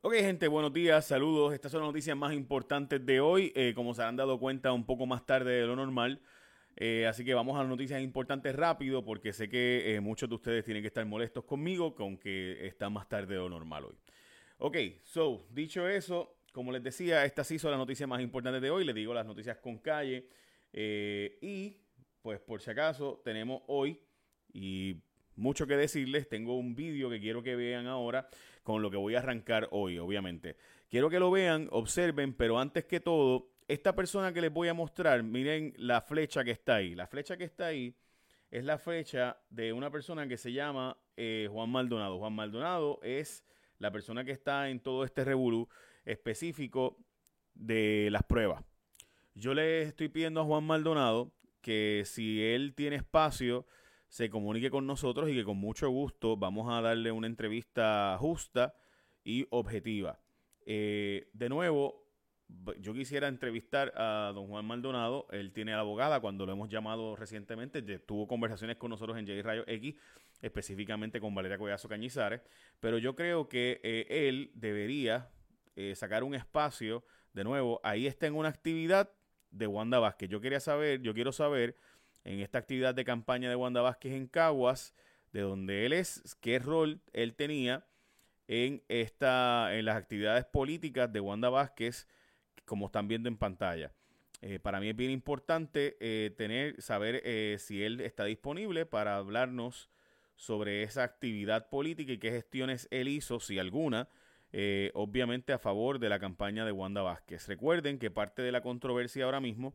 Ok, gente, buenos días, saludos. Estas son las noticias más importantes de hoy. Eh, como se han dado cuenta, un poco más tarde de lo normal. Eh, así que vamos a las noticias importantes rápido, porque sé que eh, muchos de ustedes tienen que estar molestos conmigo con que está más tarde de lo normal hoy. Ok, so, dicho eso, como les decía, estas sí son las noticias más importantes de hoy. Les digo las noticias con calle. y, pues, por si acaso, tenemos hoy, y mucho que decirles, tengo un vídeo que quiero que vean ahora con lo que voy a arrancar hoy, obviamente. Quiero que lo vean, observen, pero antes que todo, esta persona que les voy a mostrar, miren la flecha que está ahí. La flecha que está ahí es la flecha de una persona que se llama eh, Juan Maldonado. Juan Maldonado es la persona que está en todo este revolú específico de las pruebas. Yo le estoy pidiendo a Juan Maldonado que si él tiene espacio, se comunique con nosotros y que con mucho gusto vamos a darle una entrevista justa y objetiva. Eh, de nuevo, yo quisiera entrevistar a don Juan Maldonado. Él tiene abogada cuando lo hemos llamado recientemente. Tuvo conversaciones con nosotros en J Rayo X, específicamente con Valeria Collazo Cañizares. Pero yo creo que eh, él debería eh, sacar un espacio. De nuevo, ahí está en una actividad de Wanda Vázquez. Yo quería saber, yo quiero saber en esta actividad de campaña de Wanda Vázquez en Caguas, de donde él es, qué rol él tenía en, esta, en las actividades políticas de Wanda Vázquez, como están viendo en pantalla. Eh, para mí es bien importante eh, tener, saber eh, si él está disponible para hablarnos sobre esa actividad política y qué gestiones él hizo, si alguna, obviamente a favor de la campaña de Wanda Vázquez. Recuerden que parte de la controversia ahora mismo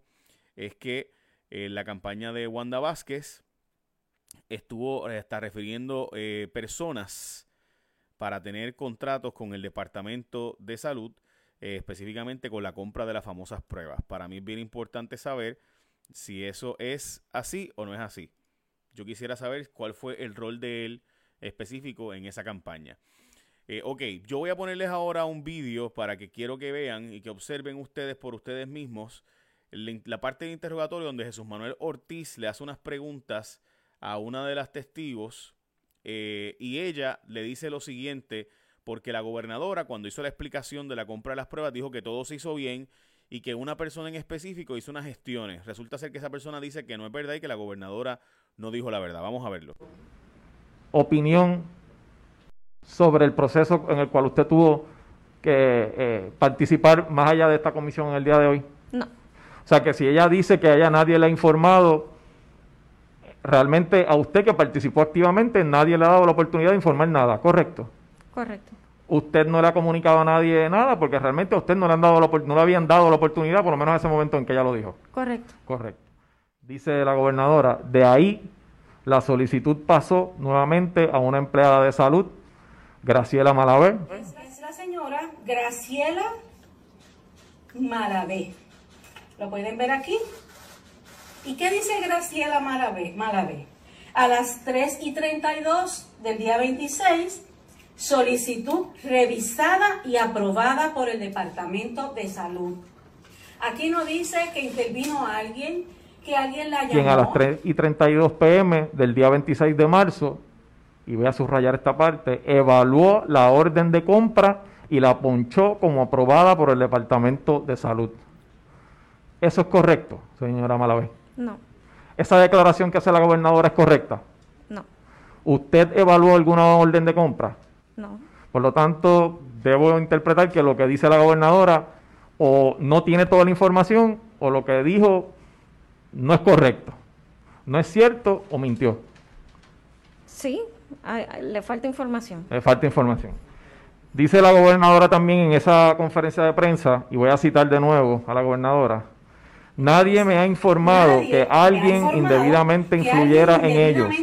es que eh, la campaña de Wanda Vázquez estuvo, eh, está refiriendo eh, personas para tener contratos con el Departamento de Salud, específicamente con la compra de las famosas pruebas. Para mí es bien importante saber si eso es así o no es así. Yo quisiera saber cuál fue el rol de él específico en esa campaña. ok, yo voy a ponerles ahora un vídeo para que quiero que vean y que observen ustedes por ustedes mismos la parte del interrogatorio donde Jesús Manuel Ortiz le hace unas preguntas a una de las testigos eh, y ella le dice lo siguiente, porque la gobernadora cuando hizo la explicación de la compra de las pruebas dijo que todo se hizo bien y que una persona en específico hizo unas gestiones. Resulta ser que esa persona dice que no es verdad y que la gobernadora no dijo la verdad. Vamos a verlo. Opinión sobre el proceso en el cual usted tuvo que eh, participar más allá de esta comisión en el día de hoy. No. O sea que si ella dice que a ella nadie le ha informado, realmente a usted que participó activamente nadie le ha dado la oportunidad de informar nada, ¿correcto? Correcto. Usted no le ha comunicado a nadie nada porque realmente a usted no le, han dado no le habían dado la oportunidad, por lo menos en ese momento en que ella lo dijo. Correcto. Correcto. Dice la gobernadora, de ahí la solicitud pasó nuevamente a una empleada de salud, Graciela Malavé. Es la señora Graciela Malavé. Lo pueden ver aquí. ¿Y qué dice Graciela Malavé? A las 3 y 32 del día 26, solicitud revisada y aprobada por el Departamento de Salud. Aquí no dice que intervino alguien, que alguien la llamó. Quien a las 3 y 32 pm del día 26 de marzo, y voy a subrayar esta parte, evaluó la orden de compra y la ponchó como aprobada por el Departamento de Salud. ¿Eso es correcto, señora Malavé? No. ¿Esa declaración que hace la gobernadora es correcta? No. ¿Usted evaluó alguna orden de compra? No. Por lo tanto, debo interpretar que lo que dice la gobernadora o no tiene toda la información o lo que dijo no es correcto. ¿No es cierto o mintió? Sí, le falta información. Le falta información. Dice la gobernadora también en esa conferencia de prensa, y voy a citar de nuevo a la gobernadora, Nadie me ha informado que alguien indebidamente influyera en ellos,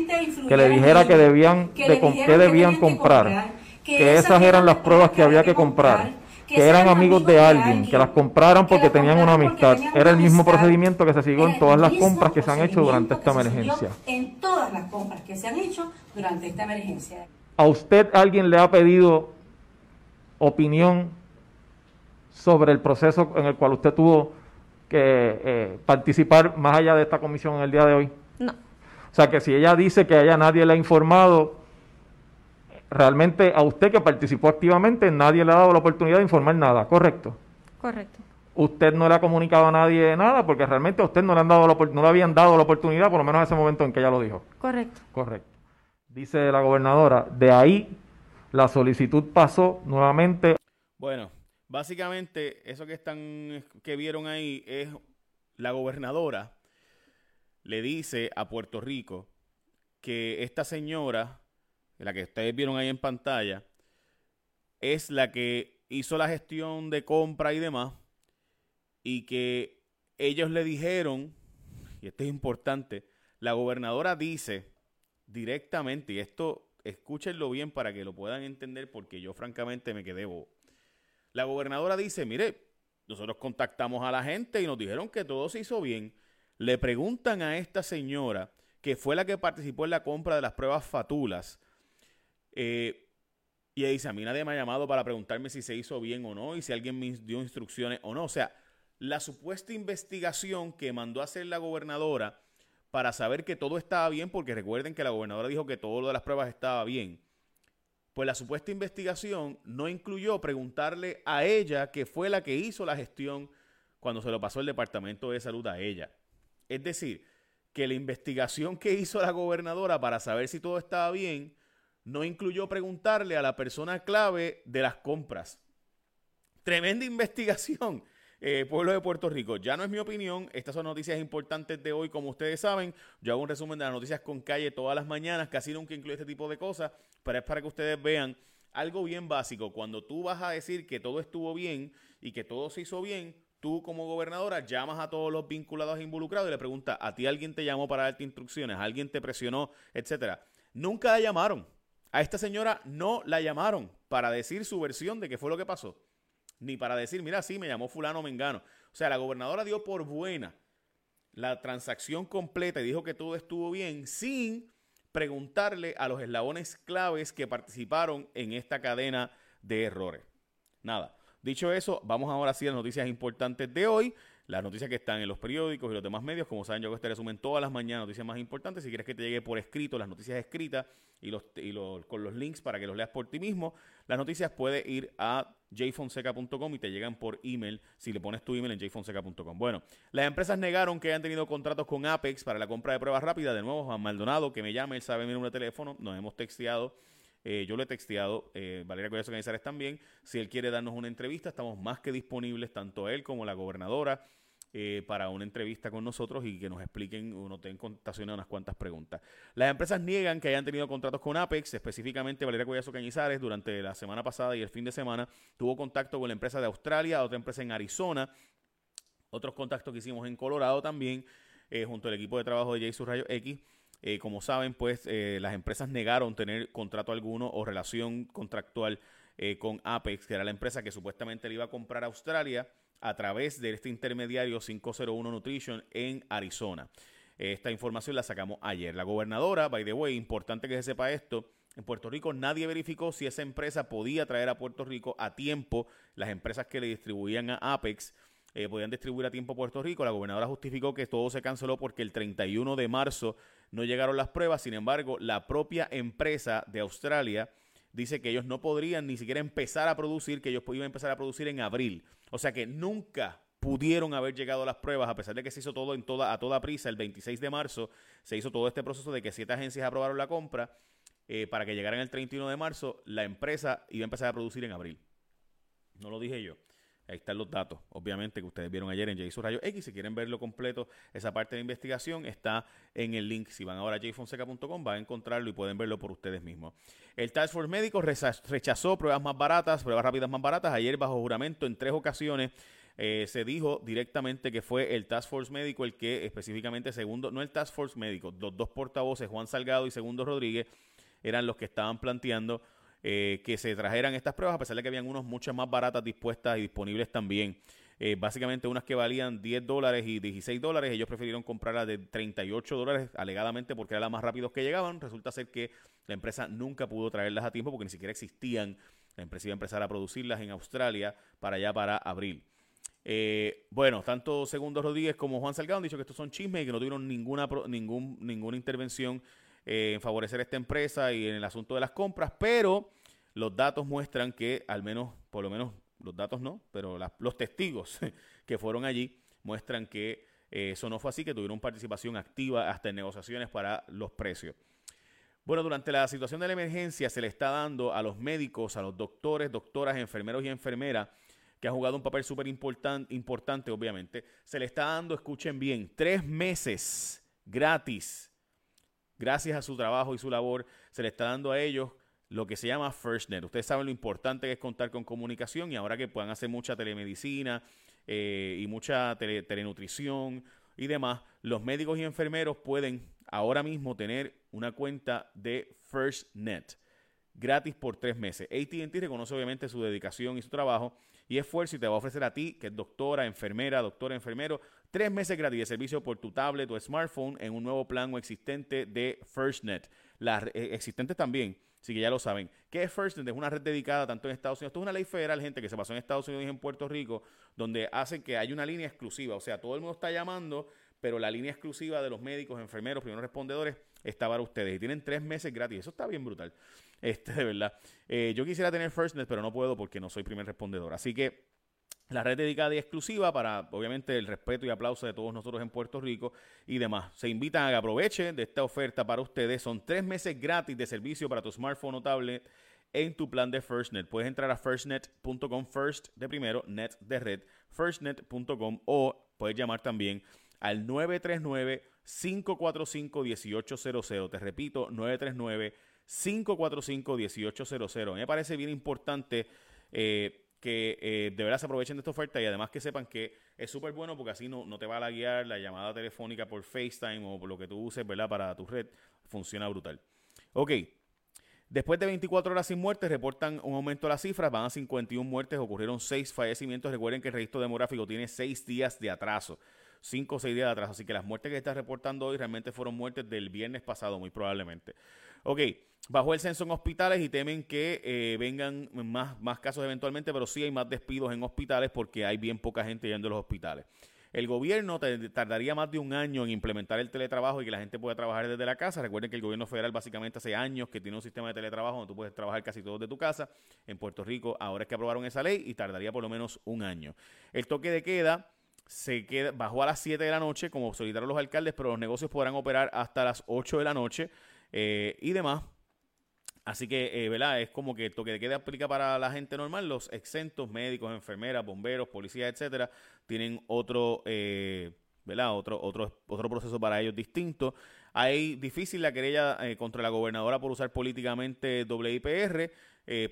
que le dijera que debían, que debían comprar, que esas eran las pruebas que había que comprar, que eran amigos de alguien, que las compraran porque tenían una amistad. Era el mismo procedimiento que se siguió en todas las compras que se han hecho durante esta emergencia. En todas las compras que se han hecho durante esta emergencia. ¿A usted alguien le ha pedido opinión sobre el proceso en el cual usted tuvo eh, participar más allá de esta comisión en el día de hoy? No. O sea que si ella dice que a ella nadie le ha informado, realmente a usted que participó activamente nadie le ha dado la oportunidad de informar nada, ¿correcto? Correcto. Usted no le ha comunicado a nadie nada porque realmente a usted no le, han dado no le habían dado la oportunidad, por lo menos en ese momento en que ella lo dijo. Correcto. Correcto. Dice la gobernadora, de ahí la solicitud pasó nuevamente. Bueno, básicamente eso que están que vieron ahí es la gobernadora le dice a Puerto Rico que esta señora, la que ustedes vieron ahí en pantalla, es la que hizo la gestión de compra y demás, y que ellos le dijeron, y esto es importante, la gobernadora dice directamente, y esto escúchenlo bien para que lo puedan entender, porque yo francamente me quedé. La gobernadora dice, mire, nosotros contactamos a la gente y nos dijeron que todo se hizo bien. Le preguntan a esta señora que fue la que participó en la compra de las pruebas fatulas. Eh, y ella dice, a mí nadie me ha llamado para preguntarme si se hizo bien o no y si alguien me dio instrucciones o no. O sea, la supuesta investigación que mandó a hacer la gobernadora para saber que todo estaba bien, porque recuerden que la gobernadora dijo que todo lo de las pruebas estaba bien. Pues la supuesta investigación no incluyó preguntarle a ella, que fue la que hizo la gestión cuando se lo pasó el Departamento de Salud a ella. Es decir, que la investigación que hizo la gobernadora para saber si todo estaba bien no incluyó preguntarle a la persona clave de las compras. Tremenda investigación. Eh, pueblo de Puerto Rico. Ya no es mi opinión, estas son noticias importantes de hoy, como ustedes saben. Yo hago un resumen de las noticias con calle todas las mañanas, casi nunca incluye este tipo de cosas, pero es para que ustedes vean algo bien básico. Cuando tú vas a decir que todo estuvo bien y que todo se hizo bien, tú como gobernadora llamas a todos los vinculados e involucrados y le preguntas, ¿a ti alguien te llamó para darte instrucciones? ¿Alguien te presionó? Etcétera. Nunca la llamaron. A esta señora no la llamaron para decir su versión de qué fue lo que pasó. Ni para decir, mira, sí, me llamó fulano mengano. O sea, la gobernadora dio por buena la transacción completa y dijo que todo estuvo bien sin preguntarle a los eslabones claves que participaron en esta cadena de errores. Nada. Dicho eso, vamos ahora sí a las noticias importantes de hoy. Las noticias que están en los periódicos y los demás medios. Como saben, yo hago este resumen todas las mañanas, noticias más importantes. Si quieres que te llegue por escrito las noticias escritas y, los, y los, con los links para que los leas por ti mismo, las noticias puedes ir a jfonseca.com y te llegan por email si le pones tu email en jfonseca.com. Bueno, las empresas negaron que hayan tenido contratos con Apex para la compra de pruebas rápidas. De nuevo, Juan Maldonado, que me llame, él sabe mi número de teléfono, nos hemos texteado eh, yo lo he texteado, eh, Valeria Collazo Canizares también. Si él quiere darnos una entrevista, estamos más que disponibles, tanto él como la gobernadora, eh, para una entrevista con nosotros y que nos expliquen o nos den contestación unas cuantas preguntas. Las empresas niegan que hayan tenido contratos con Apex, específicamente Valeria Collazo Cañizares durante la semana pasada y el fin de semana tuvo contacto con la empresa de Australia, otra empresa en Arizona, otros contactos que hicimos en Colorado también, junto al equipo de trabajo de J Rayo X. Eh, como saben, pues eh, las empresas negaron tener contrato alguno o relación contractual eh, con Apex, que era la empresa que supuestamente le iba a comprar a Australia a través de este intermediario 501 Nutrition en Arizona. Esta información la sacamos ayer. La gobernadora, by the way, importante que se sepa esto, en Puerto Rico nadie verificó si esa empresa podía traer a Puerto Rico a tiempo las empresas que le distribuían a Apex. podían distribuir a tiempo a Puerto Rico. La gobernadora justificó que todo se canceló porque el 31 de marzo no llegaron las pruebas, sin embargo, la propia empresa de Australia dice que ellos no podrían ni siquiera empezar a producir, que ellos podían empezar a producir en abril. O sea que nunca pudieron haber llegado las pruebas, a pesar de que se hizo todo en toda, a toda prisa, el 26 de marzo se hizo todo este proceso de que siete agencias aprobaron la compra, eh, para que llegaran el 31 de marzo, la empresa iba a empezar a producir en abril. No lo dije yo. Ahí están los datos, obviamente, que ustedes vieron ayer en J Rayo X. Si quieren verlo completo, esa parte de investigación está en el link. Si van ahora a jfonseca.com, van a encontrarlo y pueden verlo por ustedes mismos. El Task Force Médico rechazó pruebas más baratas, pruebas rápidas más baratas. Ayer, bajo juramento, en tres ocasiones, eh, se dijo directamente que fue el Task Force Médico el que específicamente, segundo, no el Task Force Médico, los dos portavoces, Juan Salgado y Segundo Rodríguez, eran los que estaban planteando eh, que se trajeran estas pruebas, a pesar de que habían unos muchas más baratas dispuestas y disponibles también. Eh, básicamente unas que valían 10 dólares y 16 dólares, ellos prefirieron comprarlas de 38 dólares alegadamente porque eran las más rápidos que llegaban. Resulta ser que la empresa nunca pudo traerlas a tiempo porque ni siquiera existían. La empresa iba a empezar a producirlas en Australia para allá para abril. Eh, bueno, tanto Segundo Rodríguez como Juan Salgado han dicho que estos son chismes y que no tuvieron ninguna, ningún, ninguna intervención eh, en favorecer esta empresa y en el asunto de las compras, pero los datos muestran que al menos, por lo menos los datos no, pero los testigos que fueron allí muestran que eh, eso no fue así, que tuvieron participación activa hasta en negociaciones para los precios. Bueno, durante la situación de la emergencia se le está dando a los médicos, a los doctores, doctoras, enfermeros y enfermeras, que han jugado un papel súper importante, obviamente, se le está dando, escuchen bien, tres meses gratis. Gracias a su trabajo y su labor, se le está dando a ellos lo que se llama FirstNet. Ustedes saben lo importante que es contar con comunicación y ahora que puedan hacer mucha telemedicina eh, y mucha telenutrición y demás, los médicos y enfermeros pueden ahora mismo tener una cuenta de FirstNet gratis por tres meses. ATT reconoce obviamente su dedicación y su trabajo y esfuerzo y te va a ofrecer a ti, que es doctora, enfermera, doctora, enfermero, tres meses gratis de servicio por tu tablet o smartphone en un nuevo plan o existente de FirstNet. Las eh, existentes también, así que ya lo saben. ¿Qué es FirstNet? Es una red dedicada tanto en Estados Unidos, esto es una ley federal, gente, que se pasó en Estados Unidos y en Puerto Rico, donde hacen que haya una línea exclusiva, o sea, todo el mundo está llamando, pero la línea exclusiva de los médicos, enfermeros, primeros respondedores está para ustedes y tienen tres meses gratis. Eso está bien brutal. Este, de verdad. Eh, yo quisiera tener FirstNet, pero no puedo porque no soy primer respondedor. Así que la red dedicada y exclusiva para, obviamente, el respeto y aplauso de todos nosotros en Puerto Rico y demás. Se invitan a que aprovechen de esta oferta para ustedes. Son tres meses gratis de servicio para tu smartphone o tablet en tu plan de FirstNet. Puedes entrar a firstnet.com, first de primero, net de red, firstnet.com o puedes llamar también al 939-545-1800. Te repito, 939 545-1800. Me parece bien importante eh, que eh, de verdad se aprovechen de esta oferta y además que sepan que es súper bueno porque así no, no te va a guiar la llamada telefónica por FaceTime o por lo que tú uses, ¿verdad? Para tu red. Funciona brutal. Ok. Después de 24 horas sin muertes, reportan un aumento de las cifras. Van a 51 muertes, ocurrieron 6 fallecimientos. Recuerden que el registro demográfico tiene 6 días de atraso. 5 o 6 días de atraso. Así que las muertes que está reportando hoy realmente fueron muertes del viernes pasado, muy probablemente. Ok, bajó el censo en hospitales y temen que eh, vengan más, más casos eventualmente, pero sí hay más despidos en hospitales porque hay bien poca gente yendo a los hospitales. El gobierno tardaría más de un año en implementar el teletrabajo y que la gente pueda trabajar desde la casa. Recuerden que el gobierno federal básicamente hace años que tiene un sistema de teletrabajo donde tú puedes trabajar casi todo de tu casa. En Puerto Rico ahora es que aprobaron esa ley y tardaría por lo menos un año. El toque de queda se queda, bajó a las 7 de la noche como solicitaron los alcaldes, pero los negocios podrán operar hasta las 8 de la noche eh, y demás. Así que, eh, ¿verdad? Es como que el toque de queda aplica para la gente normal. Los exentos, médicos, enfermeras, bomberos, policías, etcétera, tienen otro, eh, ¿verdad? Otro, otro, otro proceso para ellos distinto. Hay difícil la querella eh, contra la gobernadora por usar políticamente WIPR,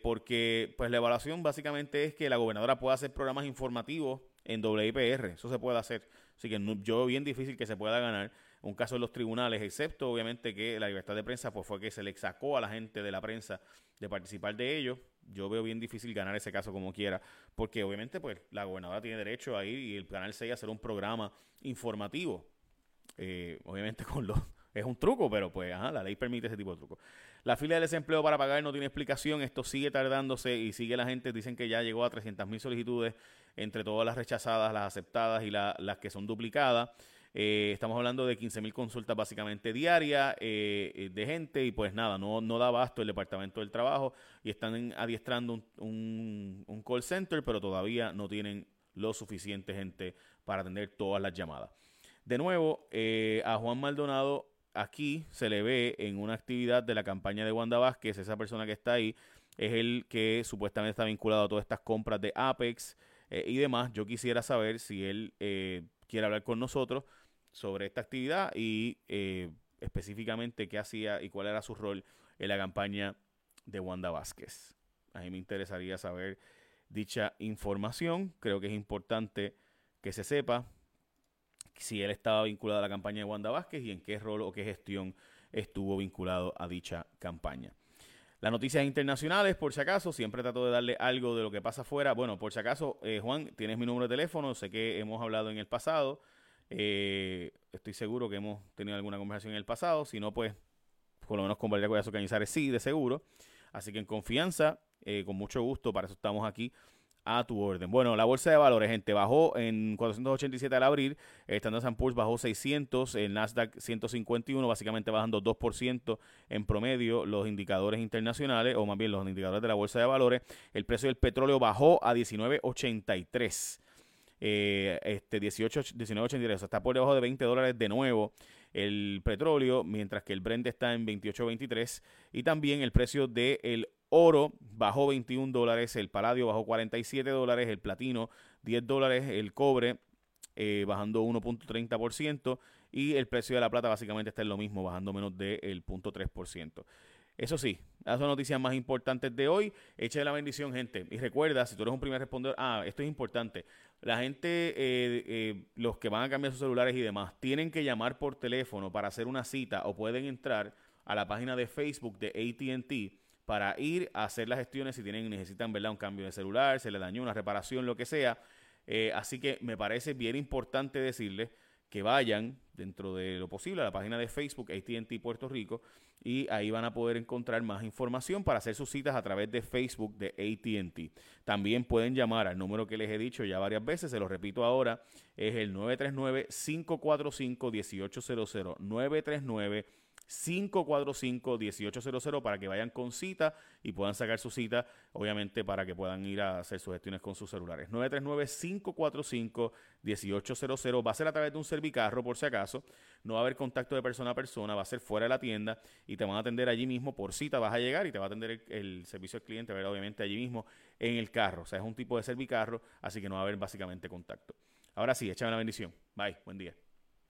porque pues la evaluación básicamente es que la gobernadora pueda hacer programas informativos en WIPR. Eso se puede hacer. Así que yo veo bien difícil que se pueda ganar un caso en los tribunales, excepto obviamente que la libertad de prensa pues fue que se le sacó a la gente de la prensa de participar de ello. Yo veo bien difícil ganar ese caso como quiera, porque obviamente pues la gobernadora tiene derecho a ir y el canal 6 a hacer un programa informativo. Eh, obviamente con los es un truco, pero pues ajá, la ley permite ese tipo de truco. La fila de desempleo para pagar no tiene explicación, esto sigue tardándose y sigue la gente, dicen que ya llegó a 300 mil solicitudes entre todas las rechazadas, las aceptadas y las que son duplicadas. Eh, estamos hablando de 15.000 consultas básicamente diarias eh, eh, de gente y pues nada, no, no da abasto el Departamento del Trabajo y están adiestrando un, un, call center, pero todavía no tienen lo suficiente gente para atender todas las llamadas. De nuevo, a Juan Maldonado aquí se le ve en una actividad de la campaña de Wanda Vázquez, esa persona que está ahí, es el que supuestamente está vinculado a todas estas compras de Apex y demás. Yo quisiera saber si él quiere hablar con nosotros sobre esta actividad y eh, específicamente qué hacía y cuál era su rol en la campaña de Wanda Vázquez. A mí me interesaría saber dicha información. Creo que es importante que se sepa si él estaba vinculado a la campaña de Wanda Vázquez y en qué rol o qué gestión estuvo vinculado a dicha campaña. Las noticias internacionales, por si acaso, siempre trato de darle algo de lo que pasa afuera. Bueno, por si acaso, eh, Juan, tienes mi número de teléfono, sé que hemos hablado en el pasado. Eh, estoy seguro que hemos tenido alguna conversación en el pasado. Si no, pues, por lo menos con Valeria Collazo Cañizares sí, de seguro. Así que en confianza, eh, con mucho gusto, para eso estamos aquí a tu orden. Bueno, la bolsa de valores, gente, bajó en 487 al abrir, Standard Poor's bajó 600, el Nasdaq 151, básicamente bajando 2% en promedio los indicadores internacionales, o más bien los indicadores de la bolsa de valores. El precio del petróleo bajó a 19.83. Eh, este 18, 19.83, o sea, está por debajo de 20 dólares de nuevo el petróleo, mientras que el Brent está en 28.23 y también el precio del oro bajó 21 dólares, el paladio bajó 47 dólares, el platino 10 dólares, el cobre eh, bajando 1.30% y el precio de la plata básicamente está en lo mismo, bajando menos del 0.3%. Eso sí, las son noticias más importantes de hoy. Eche la bendición, gente. Y recuerda, si tú eres un primer respondedor, ah, esto es importante. La gente, eh, eh, los que van a cambiar sus celulares y demás, tienen que llamar por teléfono para hacer una cita o pueden entrar a la página de Facebook de ATT para ir a hacer las gestiones si tienen necesitan ¿verdad? un cambio de celular, se le dañó una reparación, lo que sea. Eh, así que me parece bien importante decirles que vayan dentro de lo posible a la página de Facebook ATT Puerto Rico y ahí van a poder encontrar más información para hacer sus citas a través de Facebook de ATT. También pueden llamar al número que les he dicho ya varias veces, se lo repito ahora, es el 939-545-1800. 939 545-1800 para que vayan con cita y puedan sacar su cita, obviamente para que puedan ir a hacer sus gestiones con sus celulares. 939-545-1800 va a ser a través de un servicarro por si acaso, no va a haber contacto de persona a persona, va a ser fuera de la tienda y te van a atender allí mismo por cita, vas a llegar y te va a atender el, servicio al cliente, obviamente allí mismo en el carro, o sea, es un tipo de servicarro, así que no va a haber básicamente contacto. Ahora sí, échame la bendición. Bye, buen día.